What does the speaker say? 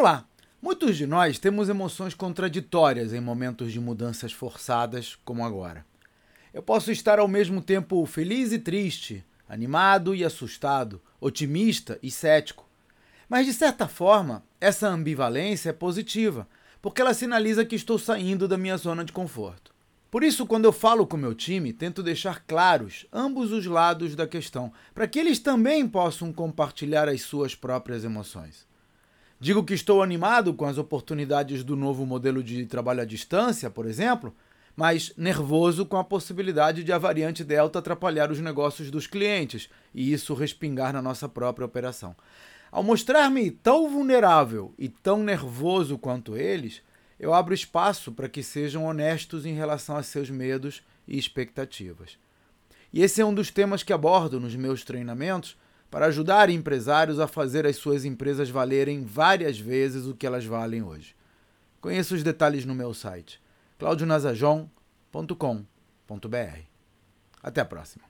Olá! Muitos de nós temos emoções contraditórias em momentos de mudanças forçadas, como agora. Eu posso estar ao mesmo tempo feliz e triste, animado e assustado, otimista e cético. Mas, de certa forma, essa ambivalência é positiva, porque ela sinaliza que estou saindo da minha zona de conforto. Por isso, quando eu falo com meu time, tento deixar claros ambos os lados da questão, para que eles também possam compartilhar as suas próprias emoções. Digo que estou animado com as oportunidades do novo modelo de trabalho à distância, por exemplo, mas nervoso com a possibilidade de a variante Delta atrapalhar os negócios dos clientes e isso respingar na nossa própria operação. Ao mostrar-me tão vulnerável e tão nervoso quanto eles, eu abro espaço para que sejam honestos em relação a seus medos e expectativas. E esse é um dos temas que abordo nos meus treinamentos para ajudar empresários a fazer as suas empresas valerem várias vezes o que elas valem hoje. Conheça os detalhes no meu site claudionazajon.com.br. Até a próxima.